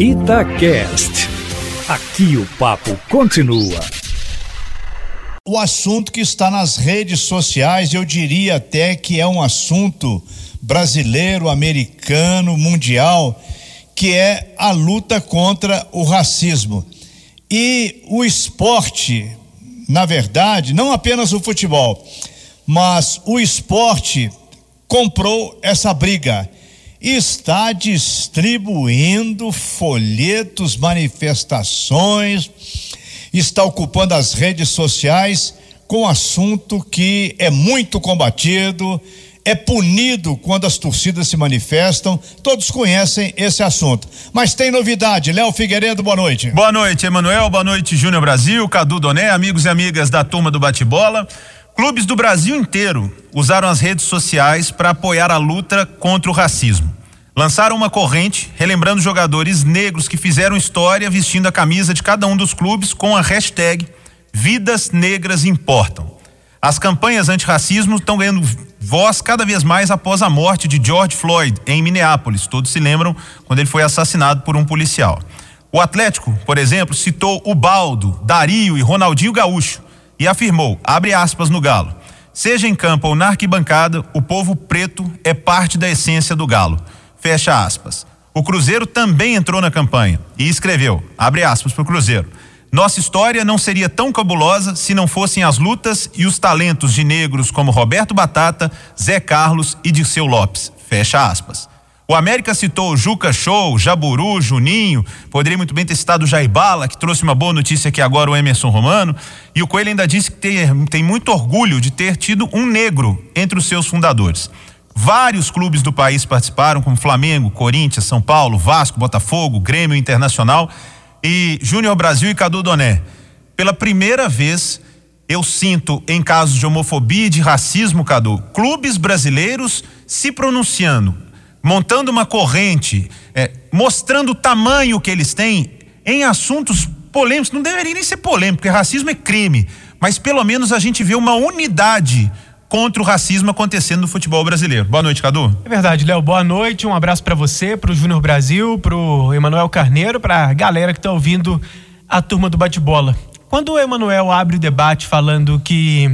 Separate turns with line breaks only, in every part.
Itacast. Aqui o papo continua.
O assunto que está nas redes sociais, eu diria até que é um assunto brasileiro, americano, mundial, que é a luta contra o racismo. E o esporte, na verdade, não apenas o futebol, mas o esporte comprou essa briga está distribuindo folhetos, manifestações, está ocupando as redes sociais com assunto que é muito combatido, é punido quando as torcidas se manifestam. Todos conhecem esse assunto. Mas tem novidade. Léo Figueiredo, boa noite.
Boa noite, Emanuel. Boa noite, Júnior Brasil, Cadu Doné, amigos e amigas da turma do bate-bola. Clubes do Brasil inteiro usaram as redes sociais para apoiar a luta contra o racismo. Lançaram uma corrente relembrando jogadores negros que fizeram história vestindo a camisa de cada um dos clubes com a hashtag Vidas Negras Importam. As campanhas antirracismo estão ganhando voz cada vez mais após a morte de George Floyd em Minneapolis. Todos se lembram quando ele foi assassinado por um policial. O Atlético, por exemplo, citou o Baldo, Dario e Ronaldinho Gaúcho e afirmou, abre aspas no Galo, seja em campo ou na arquibancada, o povo preto é parte da essência do Galo. Fecha aspas. O Cruzeiro também entrou na campanha e escreveu, abre aspas para o Cruzeiro, nossa história não seria tão cabulosa se não fossem as lutas e os talentos de negros como Roberto Batata, Zé Carlos e Dirceu Lopes. Fecha aspas. O América citou Juca Show, Jaburu, Juninho, poderia muito bem ter citado Jair Bala, que trouxe uma boa notícia aqui agora, o Emerson Romano. E o Coelho ainda disse que tem, tem muito orgulho de ter tido um negro entre os seus fundadores. Vários clubes do país participaram, como Flamengo, Corinthians, São Paulo, Vasco, Botafogo, Grêmio Internacional e Júnior Brasil e Cadu Doné. Pela primeira vez, eu sinto em casos de homofobia e de racismo, Cadu, clubes brasileiros se pronunciando, montando uma corrente, é, mostrando o tamanho que eles têm em assuntos polêmicos. Não deveria nem ser polêmico, porque racismo é crime. Mas pelo menos a gente vê uma unidade contra o racismo acontecendo no futebol brasileiro. Boa noite, Cadu.
É verdade, Léo. Boa noite. Um abraço para você, para o Júnior Brasil, para o Emanuel Carneiro, para a galera que está ouvindo a turma do bate-bola. Quando o Emanuel abre o debate falando que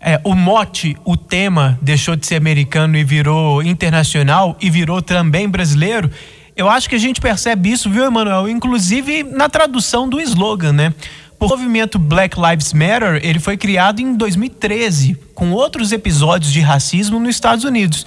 é, o mote, o tema, deixou de ser americano e virou internacional e virou também brasileiro, eu acho que a gente percebe isso, viu, Emanuel? Inclusive na tradução do slogan, né? O movimento Black Lives Matter, ele foi criado em 2013, com outros episódios de racismo nos Estados Unidos.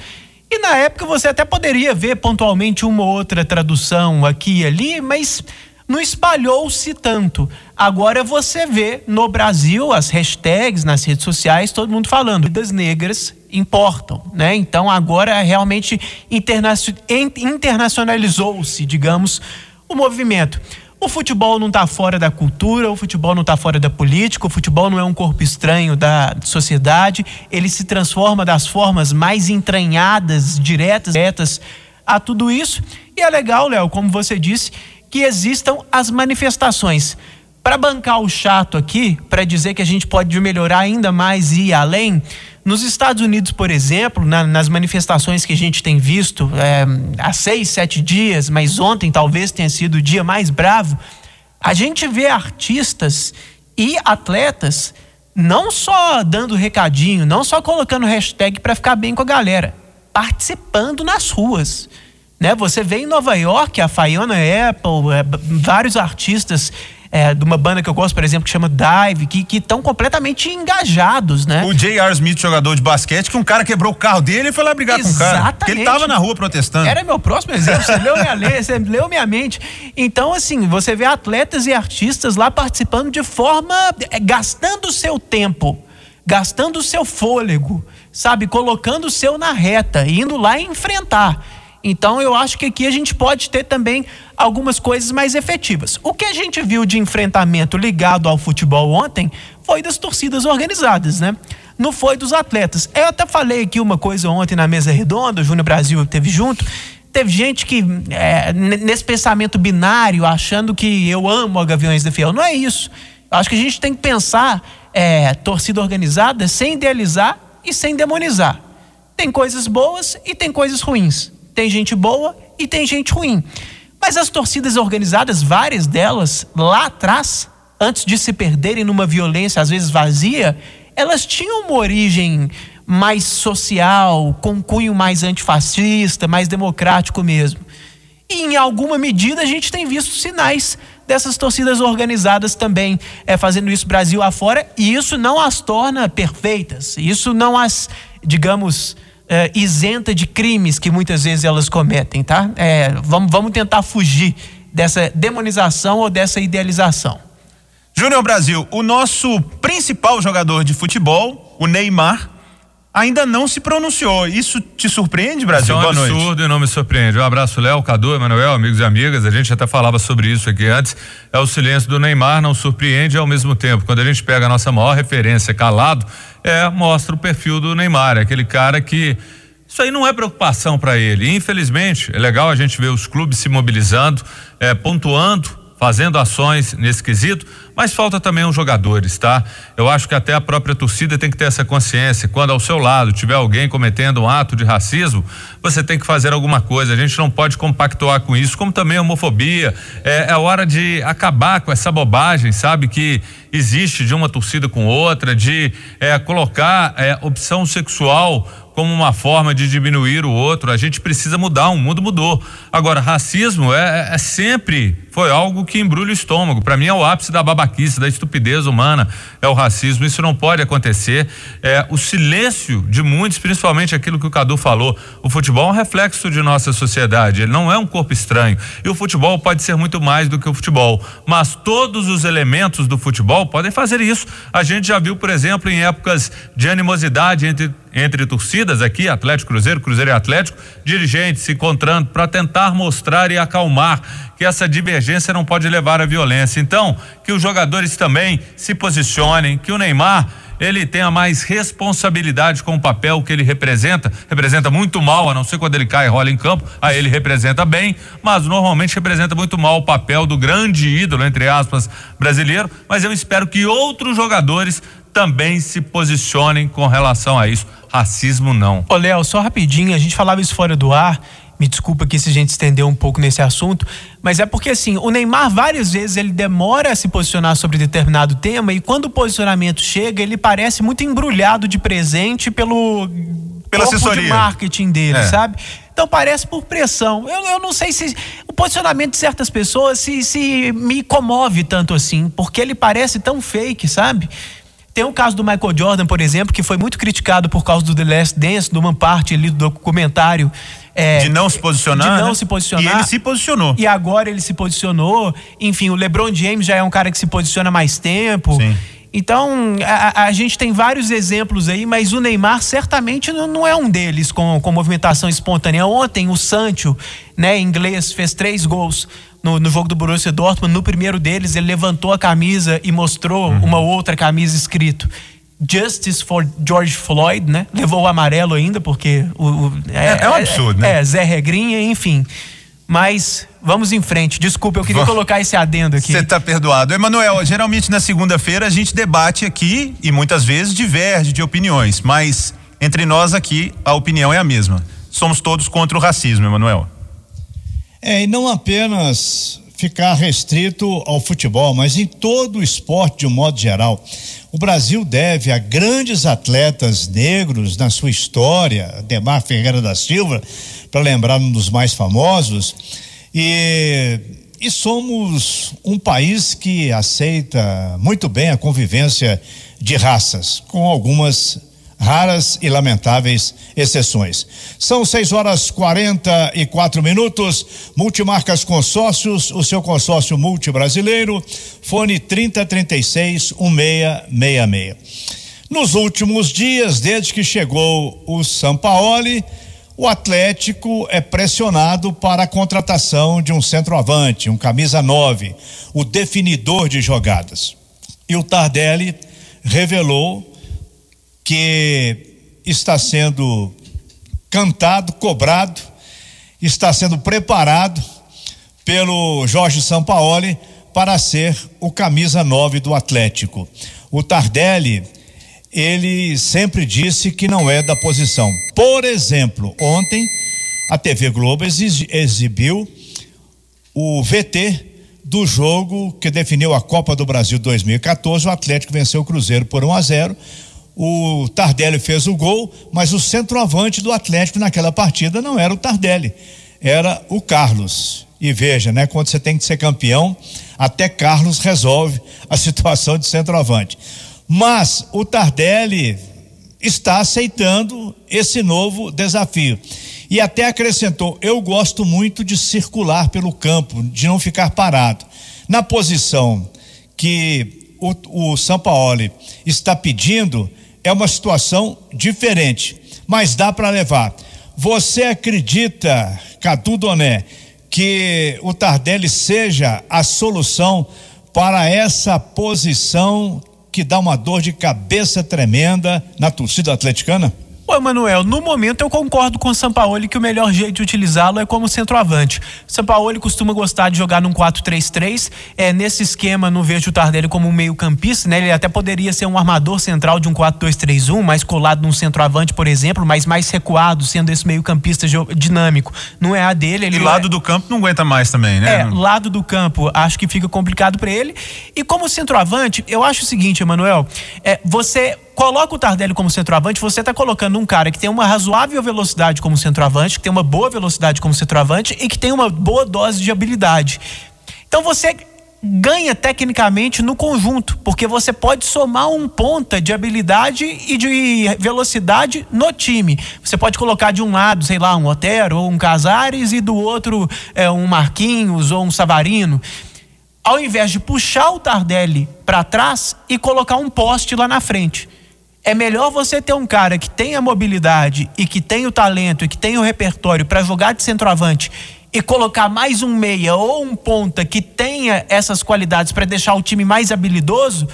E na época você até poderia ver pontualmente uma ou outra tradução aqui e ali, mas não espalhou-se tanto. Agora você vê no Brasil as hashtags nas redes sociais, todo mundo falando, vidas negras importam, né? Então agora realmente internacionalizou-se, digamos, o movimento. O futebol não está fora da cultura, o futebol não está fora da política, o futebol não é um corpo estranho da sociedade, ele se transforma das formas mais entranhadas, diretas, diretas a tudo isso. E é legal, Léo, como você disse, que existam as manifestações. Para bancar o chato aqui, para dizer que a gente pode melhorar ainda mais e ir além, nos Estados Unidos, por exemplo, na, nas manifestações que a gente tem visto é, há seis, sete dias, mas ontem talvez tenha sido o dia mais bravo, a gente vê artistas e atletas não só dando recadinho, não só colocando hashtag para ficar bem com a galera, participando nas ruas. Né? Você vê em Nova York a Fiona Apple, é, vários artistas é, de uma banda que eu gosto, por exemplo, que chama Dive, que estão completamente engajados, né?
O J.R. Smith, jogador de basquete, que um cara quebrou o carro dele e foi lá brigar Exatamente. com o cara. Porque ele tava na rua protestando.
Era meu próximo exemplo, você leu minha lei, você leu minha mente. Então, assim, você vê atletas e artistas lá participando de forma. É, gastando o seu tempo, gastando o seu fôlego, sabe? Colocando o seu na reta, indo lá enfrentar. Então eu acho que aqui a gente pode ter também algumas coisas mais efetivas. O que a gente viu de enfrentamento ligado ao futebol ontem foi das torcidas organizadas, né? Não foi dos atletas. Eu até falei aqui uma coisa ontem na mesa redonda, o Júnior Brasil teve junto. Teve gente que, é, nesse pensamento binário, achando que eu amo a Gaviões da Fiel. Não é isso. Acho que a gente tem que pensar é, torcida organizada sem idealizar e sem demonizar. Tem coisas boas e tem coisas ruins. Tem gente boa e tem gente ruim. Mas as torcidas organizadas, várias delas, lá atrás, antes de se perderem numa violência às vezes vazia, elas tinham uma origem mais social, com cunho mais antifascista, mais democrático mesmo. E em alguma medida a gente tem visto sinais dessas torcidas organizadas também é, fazendo isso Brasil afora, e isso não as torna perfeitas, isso não as, digamos, é, isenta de crimes que muitas vezes elas cometem, tá? É, vamos, vamos tentar fugir dessa demonização ou dessa idealização.
Júnior Brasil, o nosso principal jogador de futebol, o Neymar, ainda não se pronunciou. Isso te surpreende, Brasil?
Isso
é um
Boa absurdo noite. e não me surpreende. Um abraço, Léo, Cadu, Emanuel, amigos e amigas. A gente até falava sobre isso aqui antes. É o silêncio do Neymar, não surpreende ao mesmo tempo. Quando a gente pega a nossa maior referência, calado, é mostra o perfil do Neymar, é aquele cara que isso aí não é preocupação para ele. Infelizmente, é legal a gente ver os clubes se mobilizando, é, pontuando fazendo ações nesse quesito, mas falta também os jogadores, tá? Eu acho que até a própria torcida tem que ter essa consciência. Quando ao seu lado tiver alguém cometendo um ato de racismo, você tem que fazer alguma coisa. A gente não pode compactuar com isso, como também a homofobia. É, é hora de acabar com essa bobagem, sabe? Que existe de uma torcida com outra, de é, colocar é, opção sexual como uma forma de diminuir o outro. A gente precisa mudar, o mundo mudou. Agora, racismo é, é sempre foi algo que embrulha o estômago. Para mim é o ápice da babaquice, da estupidez humana, é o racismo. Isso não pode acontecer. É, o silêncio de muitos, principalmente aquilo que o Cadu falou. O futebol é um reflexo de nossa sociedade. Ele não é um corpo estranho. E o futebol pode ser muito mais do que o futebol. Mas todos os elementos do futebol podem fazer isso. A gente já viu, por exemplo, em épocas de animosidade entre entre torcidas aqui, Atlético Cruzeiro, Cruzeiro e Atlético, dirigentes se encontrando para tentar mostrar e acalmar que essa divergência não pode levar à violência. Então, que os jogadores também se posicionem, que o Neymar ele tenha mais responsabilidade com o papel que ele representa. Representa muito mal, a não ser quando ele cai e rola em campo, aí ele representa bem, mas normalmente representa muito mal o papel do grande ídolo, entre aspas, brasileiro. Mas eu espero que outros jogadores também se posicionem com relação a isso. Racismo não.
Ô, Léo, só rapidinho, a gente falava isso fora do ar. Me desculpa aqui se a gente estendeu um pouco nesse assunto, mas é porque assim, o Neymar várias vezes ele demora a se posicionar sobre determinado tema e quando o posicionamento chega, ele parece muito embrulhado de presente pelo
pela assessoria
de marketing dele, é. sabe? Então parece por pressão. Eu, eu não sei se o posicionamento de certas pessoas se, se me comove tanto assim, porque ele parece tão fake, sabe? Tem o caso do Michael Jordan, por exemplo, que foi muito criticado por causa do The Last Dance, de uma parte ali do documentário.
É, de não se posicionar.
De não
né?
se posicionar.
E ele se posicionou.
E agora ele se posicionou. Enfim, o LeBron James já é um cara que se posiciona mais tempo. Sim. Então, a, a, gente tem vários exemplos aí, mas o Neymar certamente não, não, é um deles com, com movimentação espontânea. Ontem, o Sancho, né, inglês, fez três gols no, no, jogo do Borussia Dortmund, no primeiro deles, ele levantou a camisa e mostrou uhum. uma outra camisa escrito Justice for George Floyd, né? Levou o amarelo ainda, porque o, o
é, é, um absurdo,
é, né? É, Zé Regrinha, enfim. Mas vamos em frente. Desculpa, eu queria colocar esse adendo aqui.
Você está perdoado. Emanuel, geralmente na segunda-feira a gente debate aqui e muitas vezes diverge de opiniões, mas entre nós aqui a opinião é a mesma. Somos todos contra o racismo, Emanuel.
É, e não apenas ficar restrito ao futebol, mas em todo o esporte de um modo geral. O Brasil deve a grandes atletas negros na sua história, Demar Ferreira da Silva, para lembrar um dos mais famosos, e, e somos um país que aceita muito bem a convivência de raças, com algumas raras e lamentáveis exceções. São 6 horas 44 minutos. Multimarcas Consórcios, o seu consórcio multibrasileiro, fone 3036 1666. Nos últimos dias, desde que chegou o Sampaoli, o Atlético é pressionado para a contratação de um centroavante, um camisa 9, o definidor de jogadas. E o Tardelli revelou que está sendo cantado, cobrado, está sendo preparado pelo Jorge Sampaoli para ser o camisa 9 do Atlético. O Tardelli, ele sempre disse que não é da posição. Por exemplo, ontem a TV Globo exibiu o VT do jogo que definiu a Copa do Brasil 2014. O Atlético venceu o Cruzeiro por 1 a 0. O Tardelli fez o gol, mas o centroavante do Atlético naquela partida não era o Tardelli, era o Carlos. E veja, né, quando você tem que ser campeão, até Carlos resolve a situação de centroavante. Mas o Tardelli está aceitando esse novo desafio. E até acrescentou: eu gosto muito de circular pelo campo, de não ficar parado. Na posição que o, o São Paulo está pedindo, é uma situação diferente, mas dá para levar. Você acredita, Cadu Doné, que o Tardelli seja a solução para essa posição que dá uma dor de cabeça tremenda na torcida atleticana?
Ô, Emanuel, no momento eu concordo com o Sampaoli que o melhor jeito de utilizá-lo é como centroavante. O Sampaoli costuma gostar de jogar num 4-3-3. É, nesse esquema, não vejo o Tardelli como um meio-campista, né? Ele até poderia ser um armador central de um 4-2-3-1, mais colado num centroavante, por exemplo, mas mais recuado, sendo esse meio-campista dinâmico. Não é a dele. Ele
e lado é... do campo não aguenta mais também, né?
É, lado do campo, acho que fica complicado para ele. E como centroavante, eu acho o seguinte, Emanuel, é, você coloca o Tardelli como centroavante, você está colocando um cara que tem uma razoável velocidade como centroavante, que tem uma boa velocidade como centroavante e que tem uma boa dose de habilidade. Então você ganha tecnicamente no conjunto, porque você pode somar um ponta de habilidade e de velocidade no time. Você pode colocar de um lado, sei lá, um Otero ou um Casares e do outro é, um Marquinhos ou um Savarino. Ao invés de puxar o Tardelli para trás e colocar um poste lá na frente é melhor você ter um cara que tem a mobilidade e que tem o talento e que tem o repertório para jogar de centroavante e colocar mais um meia ou um ponta que tenha essas qualidades para deixar o time mais habilidoso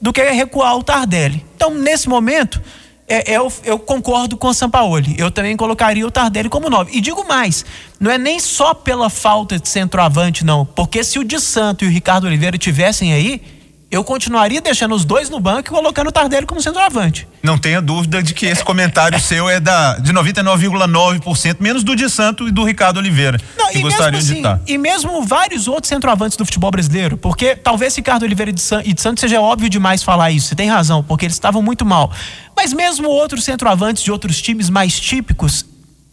do que recuar o Tardelli. Então, nesse momento, é, eu, eu, concordo com o Sampaoli. Eu também colocaria o Tardelli como nove. E digo mais, não é nem só pela falta de centroavante, não. Porque se o de Santo e o Ricardo Oliveira tivessem aí, eu continuaria deixando os dois no banco e colocando o Tardelli como centroavante.
Não tenha dúvida de que esse comentário seu é da de 99,9%, menos do de Santo e do Ricardo Oliveira, Não, que gostariam assim, de estar.
E mesmo vários outros centroavantes do futebol brasileiro, porque talvez Ricardo Oliveira e de Santo seja óbvio demais falar isso, você tem razão, porque eles estavam muito mal. Mas mesmo outros centroavantes de outros times mais típicos,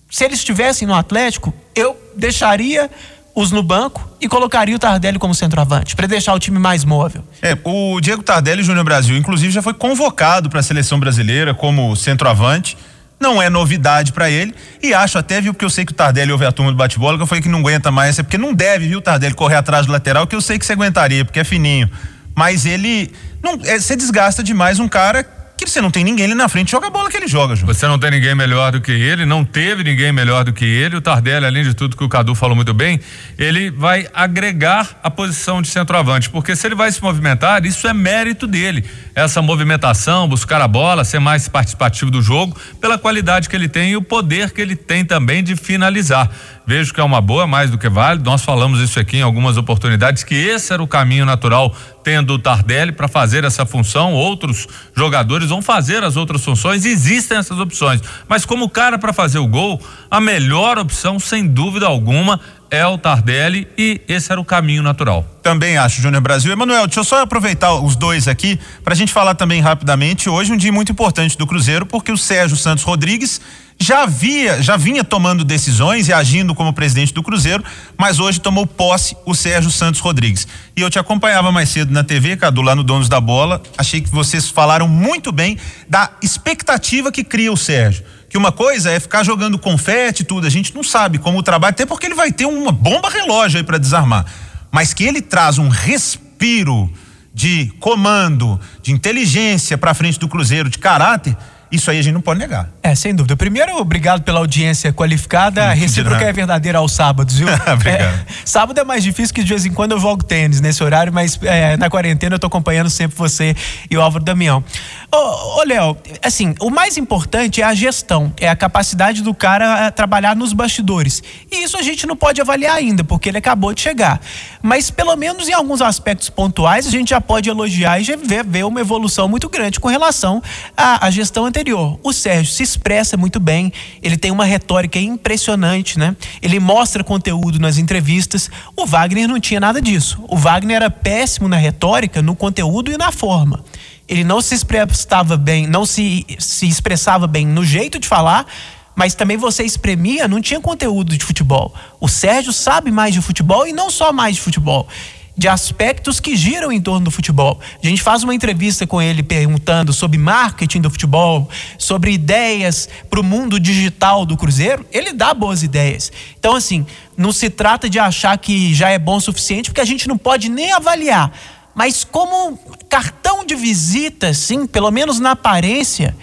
se eles estivessem no Atlético, eu deixaria os no banco e colocaria o Tardelli como centroavante, para deixar o time mais móvel.
É, o Diego Tardelli, Júnior Brasil, inclusive já foi convocado para a seleção brasileira como centroavante. Não é novidade para ele. E acho até, viu, porque eu sei que o Tardelli ouve a turma do bate-bola, que eu falei que não aguenta mais, é porque não deve, viu, Tardelli, correr atrás do lateral, que eu sei que você aguentaria, porque é fininho. Mas ele. Não, é, você desgasta demais um cara que você não tem ninguém ali na frente, joga a bola que ele joga, Ju.
Você não tem ninguém melhor do que ele, não teve ninguém melhor do que ele. O Tardelli, além de tudo que o Cadu falou muito bem, ele vai agregar a posição de centroavante, porque se ele vai se movimentar, isso é mérito dele. Essa movimentação, buscar a bola, ser mais participativo do jogo, pela qualidade que ele tem e o poder que ele tem também de finalizar. Vejo que é uma boa, mais do que válido. Nós falamos isso aqui em algumas oportunidades, que esse era o caminho natural tendo o Tardelli para fazer essa função, outros jogadores vão fazer as outras funções, existem essas opções. Mas como cara para fazer o gol, a melhor opção, sem dúvida alguma, é o Tardelli e esse era o caminho natural.
Também acho, Júnior Brasil. Emanuel, deixa eu só aproveitar os dois aqui para a gente falar também rapidamente. Hoje um dia muito importante do Cruzeiro, porque o Sérgio Santos Rodrigues já havia, já vinha tomando decisões e agindo como presidente do Cruzeiro, mas hoje tomou posse o Sérgio Santos Rodrigues. E eu te acompanhava mais cedo na TV, Cadu, lá no Donos da Bola. Achei que vocês falaram muito bem da expectativa que cria o Sérgio. Que uma coisa é ficar jogando confete e tudo, a gente não sabe como o trabalho, até porque ele vai ter uma bomba relógio aí para desarmar. Mas que ele traz um respiro de comando, de inteligência para frente do Cruzeiro, de caráter, isso aí a gente não pode negar.
É, sem dúvida. Primeiro, obrigado pela audiência qualificada. Hum, recíproca é verdadeira aos sábados, viu?
obrigado. É,
sábado é mais difícil que de vez em quando eu jogo tênis nesse horário, mas é, na quarentena eu tô acompanhando sempre você e o Álvaro Damião. Ô, ô Léo, assim, o mais importante é a gestão, é a capacidade do cara trabalhar nos bastidores. E isso a gente não pode avaliar ainda, porque ele acabou de chegar. Mas pelo menos em alguns aspectos pontuais a gente já pode elogiar e já ver, ver uma evolução muito grande com relação à, à gestão anterior O Sérgio se expressa muito bem, ele tem uma retórica impressionante, né? Ele mostra conteúdo nas entrevistas. O Wagner não tinha nada disso. O Wagner era péssimo na retórica, no conteúdo e na forma. Ele não se expressava bem, não se, se expressava bem no jeito de falar, mas também você espremia, não tinha conteúdo de futebol. O Sérgio sabe mais de futebol e não só mais de futebol de aspectos que giram em torno do futebol. A gente faz uma entrevista com ele perguntando sobre marketing do futebol, sobre ideias para o mundo digital do Cruzeiro. Ele dá boas ideias. Então, assim, não se trata de achar que já é bom o suficiente, porque a gente não pode nem avaliar. Mas como cartão de visita, sim, pelo menos na aparência,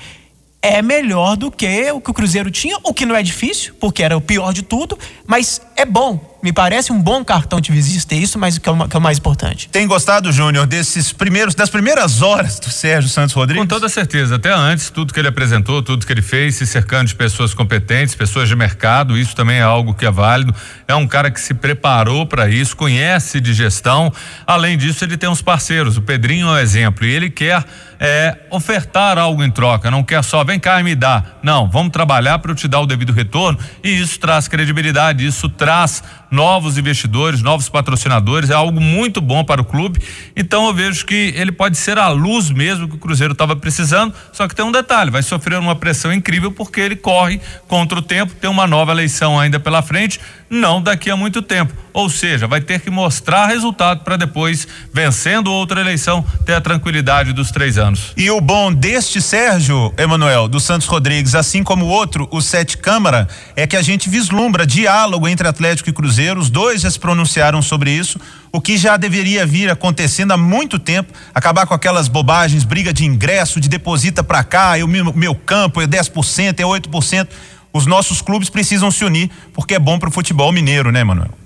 é melhor do que o que o Cruzeiro tinha, o que não é difícil, porque era o pior de tudo, mas é bom me parece um bom cartão de visita isso, mas que é, o, que é o mais importante.
Tem gostado, Júnior, desses primeiros, das primeiras horas do Sérgio Santos Rodrigues?
Com toda certeza, até antes, tudo que ele apresentou, tudo que ele fez, se cercando de pessoas competentes, pessoas de mercado, isso também é algo que é válido. É um cara que se preparou para isso, conhece de gestão. Além disso, ele tem uns parceiros. O Pedrinho é um exemplo e ele quer é, ofertar algo em troca, não quer só vem cá e me dá. Não, vamos trabalhar para eu te dar o devido retorno e isso traz credibilidade, isso traz trás novos investidores, novos patrocinadores, é algo muito bom para o clube. Então eu vejo que ele pode ser a luz mesmo que o Cruzeiro estava precisando, só que tem um detalhe, vai sofrer uma pressão incrível porque ele corre contra o tempo, tem uma nova eleição ainda pela frente, não daqui a muito tempo. Ou seja, vai ter que mostrar resultado para depois, vencendo outra eleição, ter a tranquilidade dos três anos.
E o bom deste Sérgio Emanuel, do Santos Rodrigues, assim como o outro, o Sete Câmara, é que a gente vislumbra diálogo entre Atlético e Cruzeiro. Os dois já se pronunciaram sobre isso, o que já deveria vir acontecendo há muito tempo. Acabar com aquelas bobagens, briga de ingresso, de deposita para cá, meu, meu campo é 10%, é 8%. Os nossos clubes precisam se unir, porque é bom para o futebol mineiro, né, Manuel?